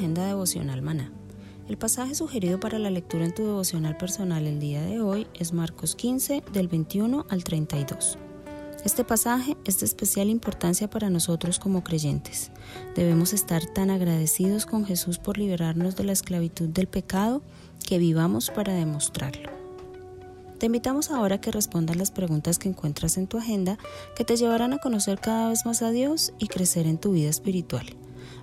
Agenda devocional maná. El pasaje sugerido para la lectura en tu devocional personal el día de hoy es Marcos 15 del 21 al 32. Este pasaje es de especial importancia para nosotros como creyentes. Debemos estar tan agradecidos con Jesús por liberarnos de la esclavitud del pecado que vivamos para demostrarlo. Te invitamos ahora a que respondas las preguntas que encuentras en tu agenda que te llevarán a conocer cada vez más a Dios y crecer en tu vida espiritual.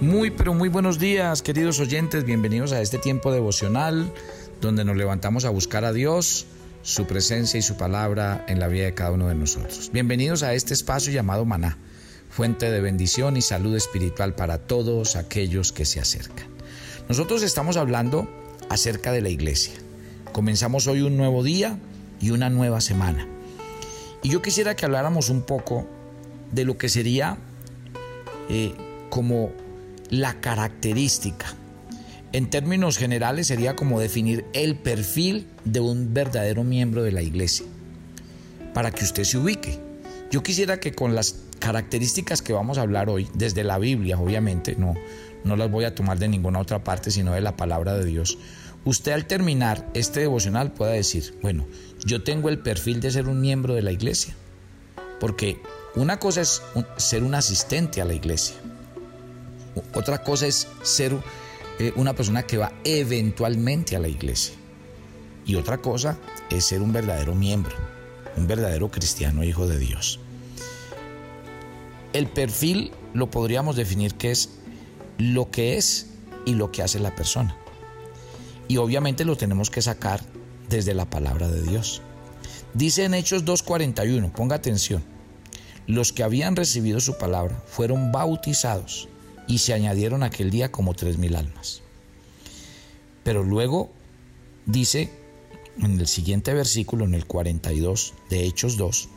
Muy, pero muy buenos días, queridos oyentes. Bienvenidos a este tiempo devocional donde nos levantamos a buscar a Dios, su presencia y su palabra en la vida de cada uno de nosotros. Bienvenidos a este espacio llamado Maná, fuente de bendición y salud espiritual para todos aquellos que se acercan. Nosotros estamos hablando acerca de la iglesia. Comenzamos hoy un nuevo día y una nueva semana. Y yo quisiera que habláramos un poco de lo que sería eh, como la característica. En términos generales sería como definir el perfil de un verdadero miembro de la iglesia, para que usted se ubique. Yo quisiera que con las características que vamos a hablar hoy, desde la Biblia, obviamente, no, no las voy a tomar de ninguna otra parte, sino de la palabra de Dios, usted al terminar este devocional pueda decir, bueno, yo tengo el perfil de ser un miembro de la iglesia, porque una cosa es ser un asistente a la iglesia, otra cosa es ser eh, una persona que va eventualmente a la iglesia. Y otra cosa es ser un verdadero miembro, un verdadero cristiano hijo de Dios. El perfil lo podríamos definir que es lo que es y lo que hace la persona. Y obviamente lo tenemos que sacar desde la palabra de Dios. Dice en Hechos 2.41, ponga atención, los que habían recibido su palabra fueron bautizados y se añadieron aquel día como tres mil almas. Pero luego dice en el siguiente versículo, en el 42 de Hechos 2,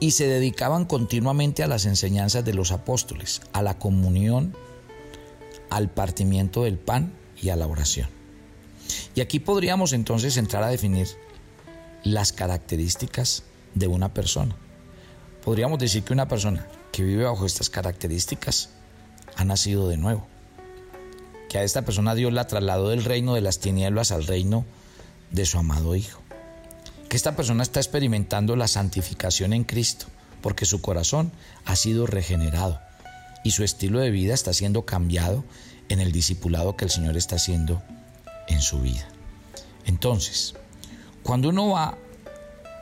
y se dedicaban continuamente a las enseñanzas de los apóstoles, a la comunión, al partimiento del pan y a la oración. Y aquí podríamos entonces entrar a definir las características de una persona. Podríamos decir que una persona que vive bajo estas características ha nacido de nuevo. Que a esta persona Dios la trasladó del reino de las tinieblas al reino de su amado Hijo. Que esta persona está experimentando la santificación en Cristo porque su corazón ha sido regenerado y su estilo de vida está siendo cambiado en el discipulado que el Señor está haciendo en su vida. Entonces, cuando uno va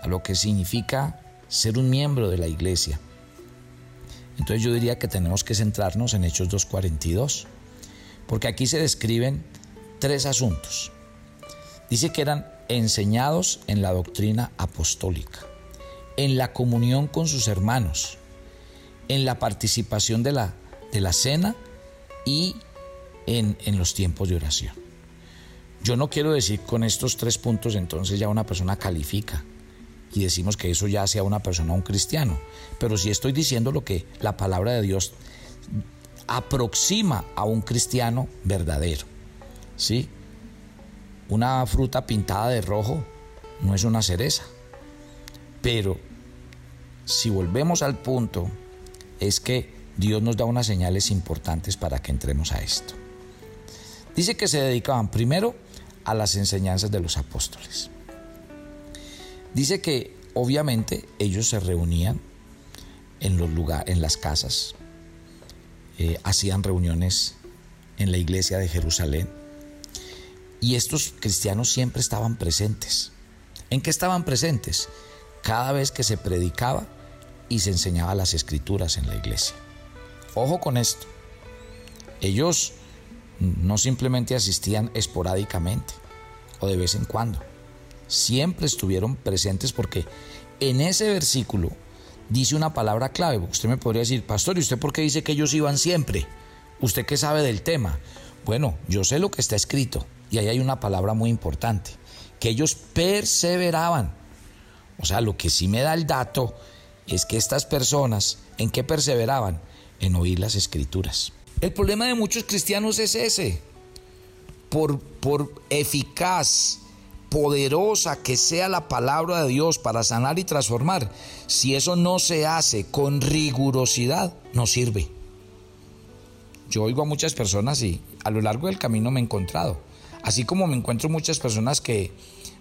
a lo que significa ser un miembro de la iglesia, entonces yo diría que tenemos que centrarnos en Hechos 2.42, porque aquí se describen tres asuntos. Dice que eran enseñados en la doctrina apostólica, en la comunión con sus hermanos, en la participación de la, de la cena y en, en los tiempos de oración. Yo no quiero decir con estos tres puntos entonces ya una persona califica y decimos que eso ya sea una persona un cristiano. Pero si estoy diciendo lo que la palabra de Dios aproxima a un cristiano verdadero. ¿Sí? Una fruta pintada de rojo no es una cereza. Pero si volvemos al punto, es que Dios nos da unas señales importantes para que entremos a esto. Dice que se dedicaban primero a las enseñanzas de los apóstoles. Dice que obviamente ellos se reunían en los en las casas, eh, hacían reuniones en la iglesia de Jerusalén y estos cristianos siempre estaban presentes. ¿En qué estaban presentes? Cada vez que se predicaba y se enseñaba las escrituras en la iglesia. Ojo con esto. Ellos no simplemente asistían esporádicamente o de vez en cuando siempre estuvieron presentes porque en ese versículo dice una palabra clave. Usted me podría decir, pastor, ¿y usted por qué dice que ellos iban siempre? ¿Usted qué sabe del tema? Bueno, yo sé lo que está escrito y ahí hay una palabra muy importante, que ellos perseveraban. O sea, lo que sí me da el dato es que estas personas, ¿en qué perseveraban? En oír las escrituras. El problema de muchos cristianos es ese. Por, por eficaz poderosa que sea la palabra de Dios para sanar y transformar, si eso no se hace con rigurosidad, no sirve. Yo oigo a muchas personas y a lo largo del camino me he encontrado, así como me encuentro muchas personas que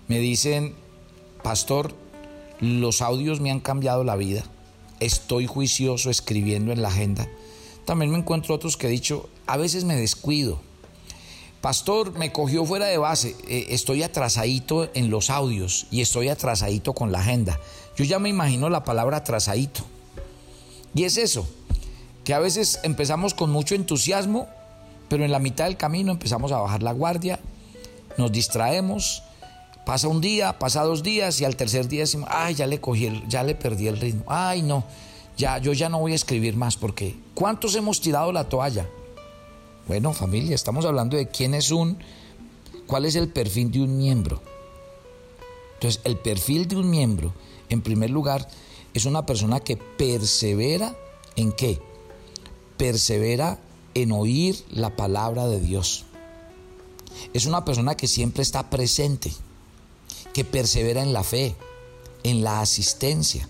me dicen, pastor, los audios me han cambiado la vida, estoy juicioso escribiendo en la agenda. También me encuentro otros que he dicho, a veces me descuido, Pastor, me cogió fuera de base. Eh, estoy atrasadito en los audios y estoy atrasadito con la agenda. Yo ya me imagino la palabra atrasadito. Y es eso, que a veces empezamos con mucho entusiasmo, pero en la mitad del camino empezamos a bajar la guardia, nos distraemos, pasa un día, pasa dos días y al tercer día decimos, ay, ya le cogí, ya le perdí el ritmo. Ay, no, ya, yo ya no voy a escribir más porque ¿cuántos hemos tirado la toalla? Bueno, familia, estamos hablando de quién es un, cuál es el perfil de un miembro. Entonces, el perfil de un miembro, en primer lugar, es una persona que persevera en qué? Persevera en oír la palabra de Dios. Es una persona que siempre está presente, que persevera en la fe, en la asistencia.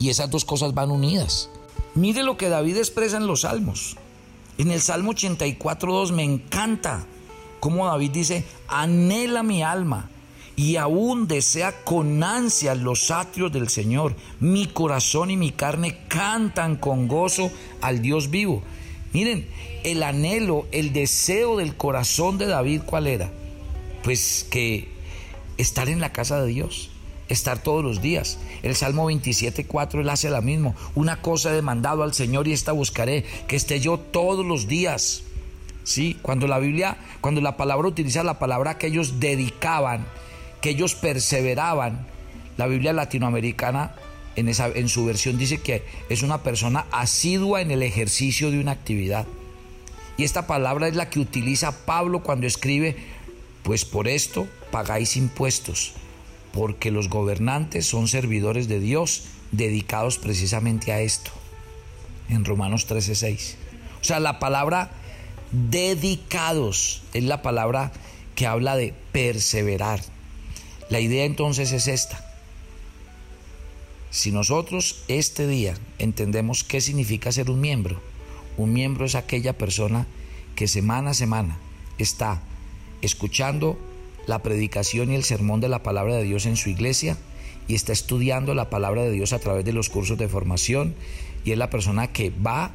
Y esas dos cosas van unidas. Mire lo que David expresa en los salmos. En el Salmo 84.2 me encanta cómo David dice, anhela mi alma y aún desea con ansia los atrios del Señor. Mi corazón y mi carne cantan con gozo al Dios vivo. Miren, el anhelo, el deseo del corazón de David, ¿cuál era? Pues que estar en la casa de Dios estar todos los días. El Salmo 27.4 él hace la mismo. Una cosa he demandado al Señor y esta buscaré, que esté yo todos los días. Sí, cuando la Biblia, cuando la palabra utiliza la palabra que ellos dedicaban, que ellos perseveraban, la Biblia latinoamericana en, esa, en su versión dice que es una persona asidua en el ejercicio de una actividad. Y esta palabra es la que utiliza Pablo cuando escribe, pues por esto pagáis impuestos porque los gobernantes son servidores de Dios dedicados precisamente a esto. En Romanos 13:6. O sea, la palabra dedicados es la palabra que habla de perseverar. La idea entonces es esta. Si nosotros este día entendemos qué significa ser un miembro, un miembro es aquella persona que semana a semana está escuchando la predicación y el sermón de la palabra de Dios en su iglesia y está estudiando la palabra de Dios a través de los cursos de formación y es la persona que va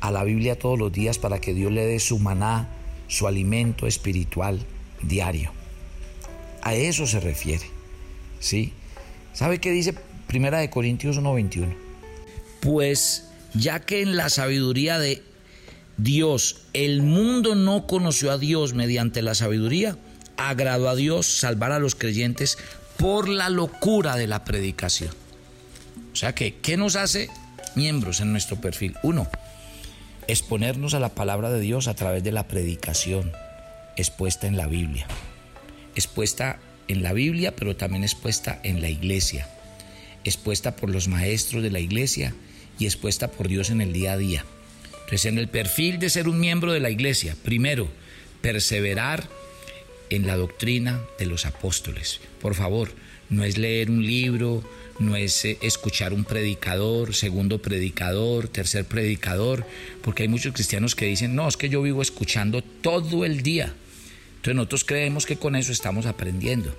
a la Biblia todos los días para que Dios le dé su maná, su alimento espiritual diario. A eso se refiere. ¿Sí? ¿Sabe qué dice Primera de Corintios 1:21? Pues ya que en la sabiduría de Dios el mundo no conoció a Dios mediante la sabiduría, agradó a Dios salvar a los creyentes por la locura de la predicación. O sea que, ¿qué nos hace miembros en nuestro perfil? Uno, exponernos a la palabra de Dios a través de la predicación expuesta en la Biblia. Expuesta en la Biblia, pero también expuesta en la iglesia. expuesta por los maestros de la iglesia y expuesta por Dios en el día a día. Entonces, en el perfil de ser un miembro de la iglesia, primero, perseverar en la doctrina de los apóstoles. Por favor, no es leer un libro, no es eh, escuchar un predicador, segundo predicador, tercer predicador, porque hay muchos cristianos que dicen, no, es que yo vivo escuchando todo el día. Entonces nosotros creemos que con eso estamos aprendiendo,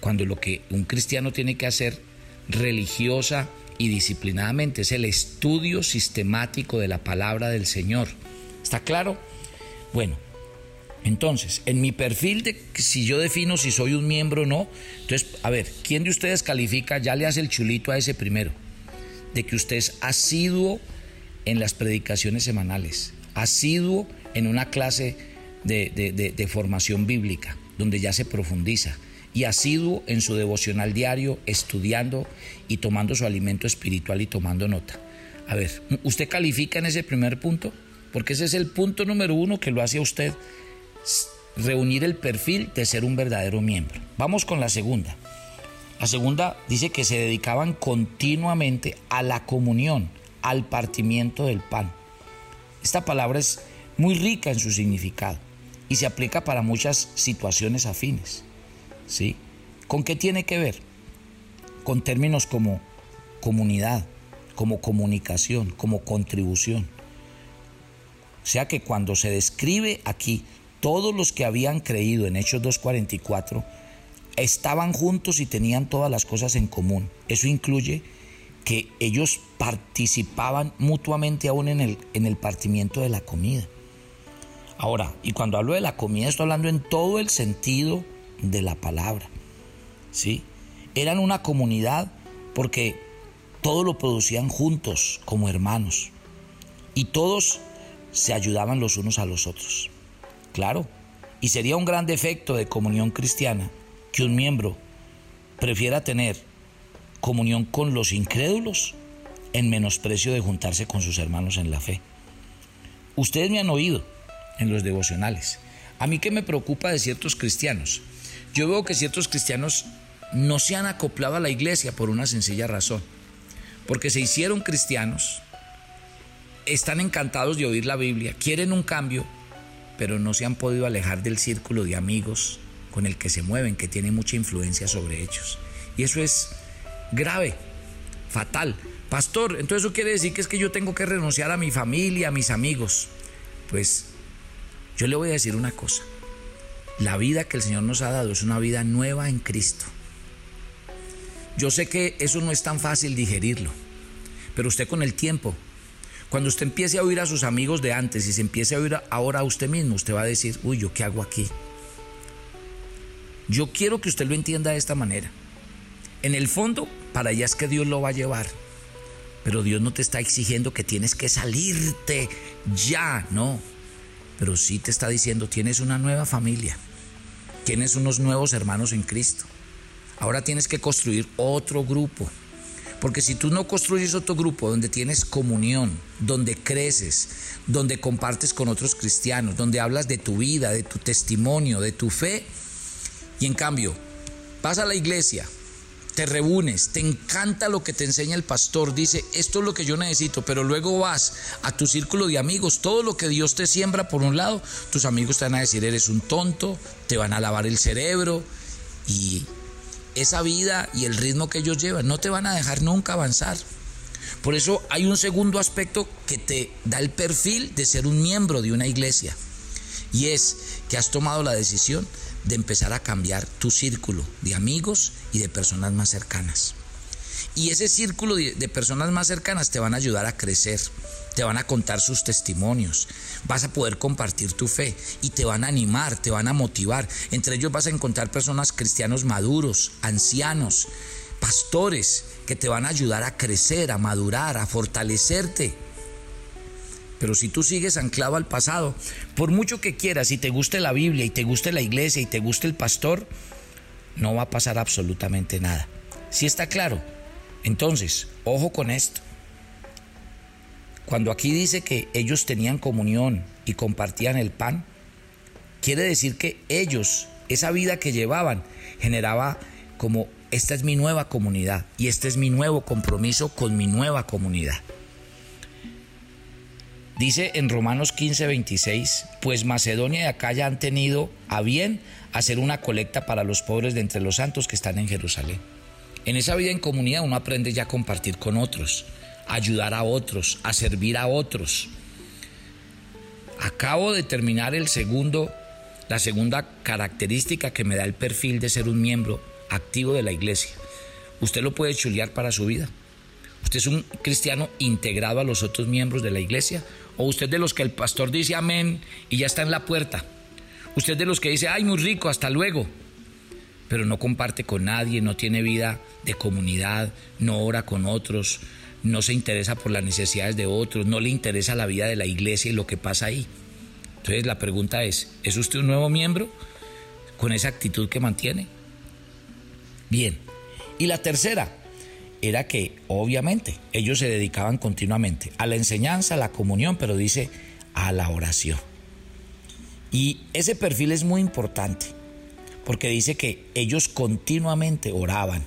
cuando lo que un cristiano tiene que hacer religiosa y disciplinadamente es el estudio sistemático de la palabra del Señor. ¿Está claro? Bueno, entonces, en mi perfil de si yo defino si soy un miembro o no, entonces, a ver, ¿quién de ustedes califica? Ya le hace el chulito a ese primero, de que usted es asiduo en las predicaciones semanales, asiduo en una clase de, de formación bíblica, donde ya se profundiza, y asiduo en su devocional diario, estudiando y tomando su alimento espiritual y tomando nota. A ver, ¿usted califica en ese primer punto? Porque ese es el punto número uno que lo hace a usted reunir el perfil de ser un verdadero miembro. Vamos con la segunda. La segunda dice que se dedicaban continuamente a la comunión, al partimiento del pan. Esta palabra es muy rica en su significado y se aplica para muchas situaciones afines. ¿Sí? ¿Con qué tiene que ver? Con términos como comunidad, como comunicación, como contribución. O sea que cuando se describe aquí todos los que habían creído en Hechos 2.44 estaban juntos y tenían todas las cosas en común. Eso incluye que ellos participaban mutuamente aún en el, en el partimiento de la comida. Ahora, y cuando hablo de la comida estoy hablando en todo el sentido de la palabra. ¿Sí? Eran una comunidad porque todo lo producían juntos como hermanos y todos se ayudaban los unos a los otros. Claro, y sería un gran defecto de comunión cristiana que un miembro prefiera tener comunión con los incrédulos en menosprecio de juntarse con sus hermanos en la fe. Ustedes me han oído en los devocionales. A mí que me preocupa de ciertos cristianos. Yo veo que ciertos cristianos no se han acoplado a la iglesia por una sencilla razón. Porque se hicieron cristianos, están encantados de oír la Biblia, quieren un cambio, pero no se han podido alejar del círculo de amigos con el que se mueven, que tiene mucha influencia sobre ellos. Y eso es grave, fatal. Pastor, entonces eso quiere decir que es que yo tengo que renunciar a mi familia, a mis amigos. Pues yo le voy a decir una cosa. La vida que el Señor nos ha dado es una vida nueva en Cristo. Yo sé que eso no es tan fácil digerirlo, pero usted con el tiempo cuando usted empiece a oír a sus amigos de antes y se empiece a oír ahora a usted mismo, usted va a decir, uy, ¿yo qué hago aquí? Yo quiero que usted lo entienda de esta manera. En el fondo, para allá es que Dios lo va a llevar. Pero Dios no te está exigiendo que tienes que salirte ya, no. Pero sí te está diciendo, tienes una nueva familia. Tienes unos nuevos hermanos en Cristo. Ahora tienes que construir otro grupo. Porque si tú no construyes otro grupo donde tienes comunión, donde creces, donde compartes con otros cristianos, donde hablas de tu vida, de tu testimonio, de tu fe, y en cambio vas a la iglesia, te reúnes, te encanta lo que te enseña el pastor, dice, esto es lo que yo necesito, pero luego vas a tu círculo de amigos, todo lo que Dios te siembra por un lado, tus amigos te van a decir, eres un tonto, te van a lavar el cerebro y esa vida y el ritmo que ellos llevan no te van a dejar nunca avanzar. Por eso hay un segundo aspecto que te da el perfil de ser un miembro de una iglesia. Y es que has tomado la decisión de empezar a cambiar tu círculo de amigos y de personas más cercanas. Y ese círculo de, personas más cercanas te van a ayudar a crecer, te van a contar sus testimonios, vas a poder compartir tu fe y te van a animar, te van a motivar. Entre ellos vas a encontrar personas cristianos maduros, ancianos, pastores, que te van a ayudar a crecer, a madurar, a fortalecerte. Pero si tú sigues anclado al pasado, por mucho que quieras y te guste la Biblia y te guste la iglesia y te guste el pastor, no va a pasar absolutamente nada. Si está claro, entonces, ojo con esto. Cuando aquí dice que ellos tenían comunión y compartían el pan, quiere decir que ellos, esa vida que llevaban, generaba como esta es mi nueva comunidad y este es mi nuevo compromiso con mi nueva comunidad. Dice en Romanos 15, 26, pues Macedonia y Acaya han tenido a bien hacer una colecta para los pobres de entre los santos que están en Jerusalén. En esa vida en comunidad uno aprende ya a compartir con otros, a ayudar a otros, a servir a otros. Acabo de terminar el segundo, la segunda característica que me da el perfil de ser un miembro activo de la iglesia. Usted lo puede chulear para su vida. ¿Usted es un cristiano integrado a los otros miembros de la iglesia? ¿O usted de los que el pastor dice amén y ya está en la puerta? ¿Usted de los que dice, ay, muy rico, hasta luego? Pero no comparte con nadie, no tiene vida de comunidad, no ora con otros, no se interesa por las necesidades de otros, no le interesa la vida de la iglesia y lo que pasa ahí. Entonces la pregunta es, ¿es usted un nuevo miembro con esa actitud que mantiene? Bien. Y la tercera, era que obviamente ellos se dedicaban continuamente a la enseñanza, a la comunión, pero dice a la oración. Y ese perfil es muy importante, porque dice que ellos continuamente oraban,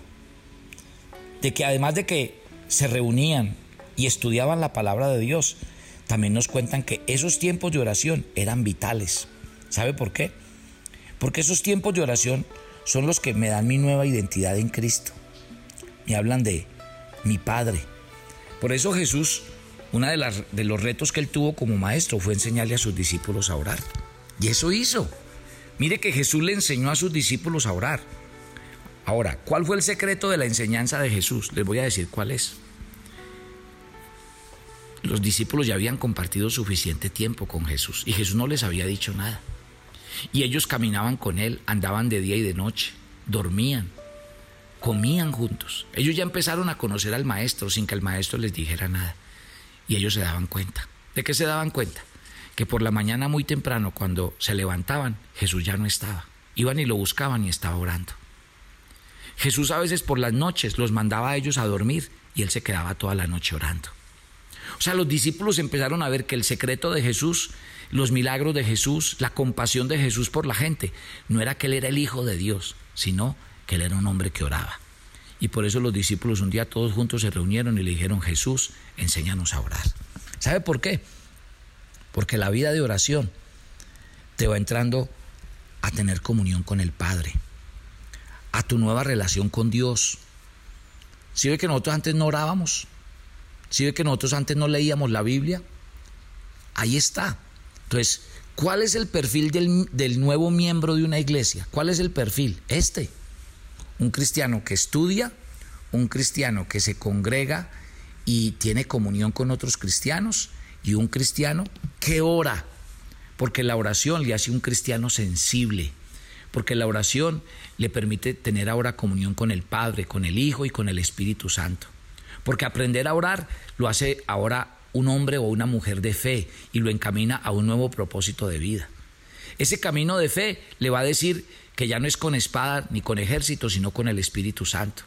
de que además de que se reunían y estudiaban la palabra de Dios, también nos cuentan que esos tiempos de oración eran vitales. ¿Sabe por qué? Porque esos tiempos de oración son los que me dan mi nueva identidad en Cristo me hablan de mi Padre. Por eso Jesús, uno de, de los retos que él tuvo como maestro fue enseñarle a sus discípulos a orar. Y eso hizo. Mire que Jesús le enseñó a sus discípulos a orar. Ahora, ¿cuál fue el secreto de la enseñanza de Jesús? Les voy a decir cuál es. Los discípulos ya habían compartido suficiente tiempo con Jesús y Jesús no les había dicho nada. Y ellos caminaban con Él, andaban de día y de noche, dormían, comían juntos. Ellos ya empezaron a conocer al maestro sin que el maestro les dijera nada. Y ellos se daban cuenta. ¿De qué se daban cuenta? Que por la mañana muy temprano, cuando se levantaban, Jesús ya no estaba. Iban y lo buscaban y estaba orando. Jesús a veces por las noches los mandaba a ellos a dormir y él se quedaba toda la noche orando. O sea, los discípulos empezaron a ver que el secreto de Jesús, los milagros de Jesús, la compasión de Jesús por la gente, no era que él era el Hijo de Dios, sino que él era un hombre que oraba. Y por eso los discípulos un día todos juntos se reunieron y le dijeron, Jesús, enséñanos a orar. ¿Sabe por qué? Porque la vida de oración te va entrando a tener comunión con el Padre, a tu nueva relación con Dios. Si ve que nosotros antes no orábamos, si ve que nosotros antes no leíamos la Biblia, ahí está. Entonces, ¿cuál es el perfil del, del nuevo miembro de una iglesia? ¿Cuál es el perfil? Este un cristiano que estudia, un cristiano que se congrega y tiene comunión con otros cristianos y un cristiano que ora, porque la oración le hace un cristiano sensible, porque la oración le permite tener ahora comunión con el Padre, con el Hijo y con el Espíritu Santo. Porque aprender a orar lo hace ahora un hombre o una mujer de fe y lo encamina a un nuevo propósito de vida. Ese camino de fe le va a decir que ya no es con espada ni con ejército, sino con el Espíritu Santo.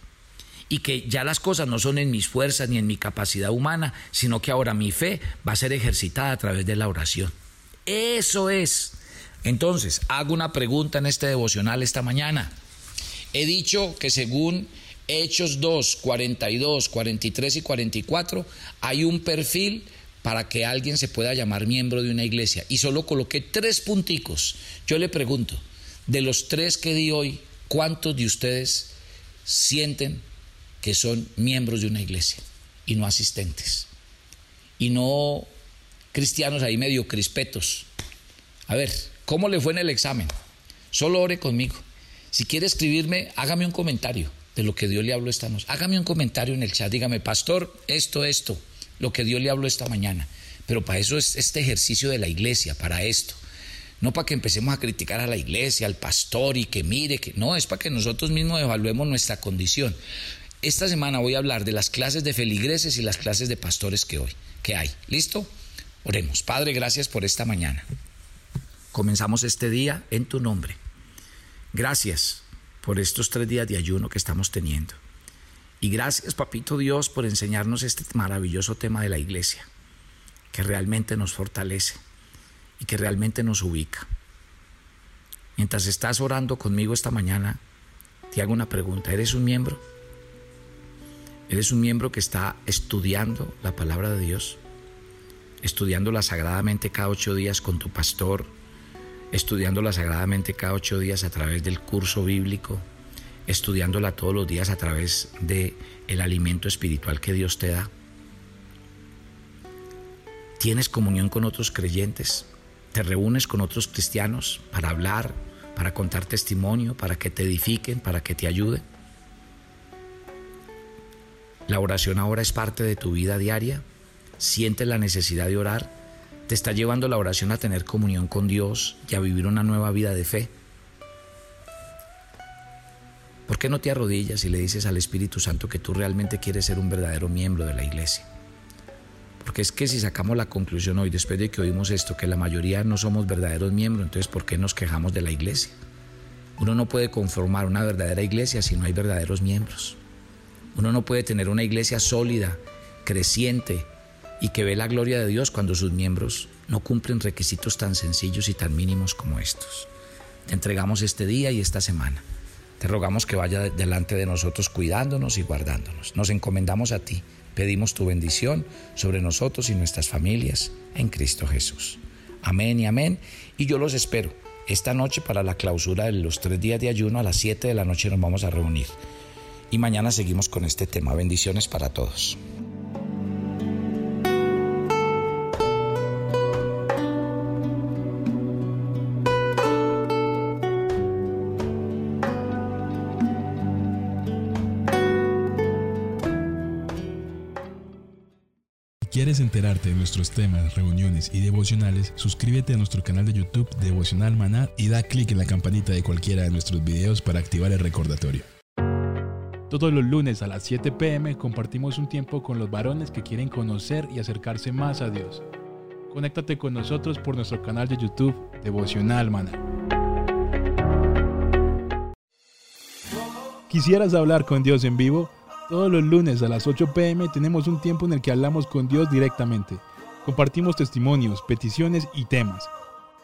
Y que ya las cosas no son en mis fuerzas ni en mi capacidad humana, sino que ahora mi fe va a ser ejercitada a través de la oración. Eso es. Entonces, hago una pregunta en este devocional esta mañana. He dicho que según Hechos 2, 42, 43 y 44, hay un perfil para que alguien se pueda llamar miembro de una iglesia. Y solo coloqué tres punticos. Yo le pregunto, de los tres que di hoy, ¿cuántos de ustedes sienten que son miembros de una iglesia y no asistentes? Y no cristianos ahí medio crispetos. A ver, ¿cómo le fue en el examen? Solo ore conmigo. Si quiere escribirme, hágame un comentario de lo que Dios le habló esta noche. Hágame un comentario en el chat. Dígame, pastor, esto, esto, lo que Dios le habló esta mañana. Pero para eso es este ejercicio de la iglesia, para esto. No para que empecemos a criticar a la iglesia, al pastor y que mire, que no, es para que nosotros mismos evaluemos nuestra condición. Esta semana voy a hablar de las clases de feligreses y las clases de pastores que hoy, que hay. ¿Listo? Oremos. Padre, gracias por esta mañana. Comenzamos este día en tu nombre. Gracias por estos tres días de ayuno que estamos teniendo. Y gracias, Papito Dios, por enseñarnos este maravilloso tema de la iglesia, que realmente nos fortalece y que realmente nos ubica. Mientras estás orando conmigo esta mañana, te hago una pregunta. ¿Eres un miembro? ¿Eres un miembro que está estudiando la palabra de Dios? Estudiándola sagradamente cada ocho días con tu pastor, estudiándola sagradamente cada ocho días a través del curso bíblico, estudiándola todos los días a través de alimento espiritual que Dios te da. ¿Tienes comunión con otros creyentes? ¿Te reúnes con otros cristianos para hablar, para contar testimonio, para que te edifiquen, para que te ayuden? La oración ahora es parte de tu vida diaria. ¿Sientes la necesidad de orar? ¿Te está llevando la oración a tener comunión con Dios y a vivir una nueva vida de fe? ¿Por qué no te arrodillas y le dices al Espíritu Santo que tú realmente quieres ser un verdadero miembro de la iglesia? Porque es que si sacamos la conclusión hoy, después de que oímos esto, que la mayoría no somos verdaderos miembros, entonces ¿por qué nos quejamos de la iglesia? Uno no puede conformar una verdadera iglesia si no hay verdaderos miembros. Uno no puede tener una iglesia sólida, creciente y que ve la gloria de Dios cuando sus miembros no cumplen requisitos tan sencillos y tan mínimos como estos. Te entregamos este día y esta semana. Te rogamos que vaya delante de nosotros cuidándonos y guardándonos. Nos encomendamos a ti. Pedimos tu bendición sobre nosotros y nuestras familias en Cristo Jesús. Amén y amén. Y yo los espero. Esta noche para la clausura de los tres días de ayuno a las 7 de la noche nos vamos a reunir. Y mañana seguimos con este tema. Bendiciones para todos. quieres enterarte de nuestros temas, reuniones y devocionales, suscríbete a nuestro canal de YouTube Devocional Maná y da clic en la campanita de cualquiera de nuestros videos para activar el recordatorio. Todos los lunes a las 7 pm compartimos un tiempo con los varones que quieren conocer y acercarse más a Dios. Conéctate con nosotros por nuestro canal de YouTube Devocional Maná. ¿Quisieras hablar con Dios en vivo? Todos los lunes a las 8 pm tenemos un tiempo en el que hablamos con Dios directamente. Compartimos testimonios, peticiones y temas.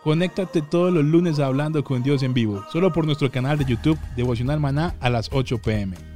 Conéctate todos los lunes Hablando con Dios en vivo, solo por nuestro canal de YouTube Devocional Maná a las 8 pm.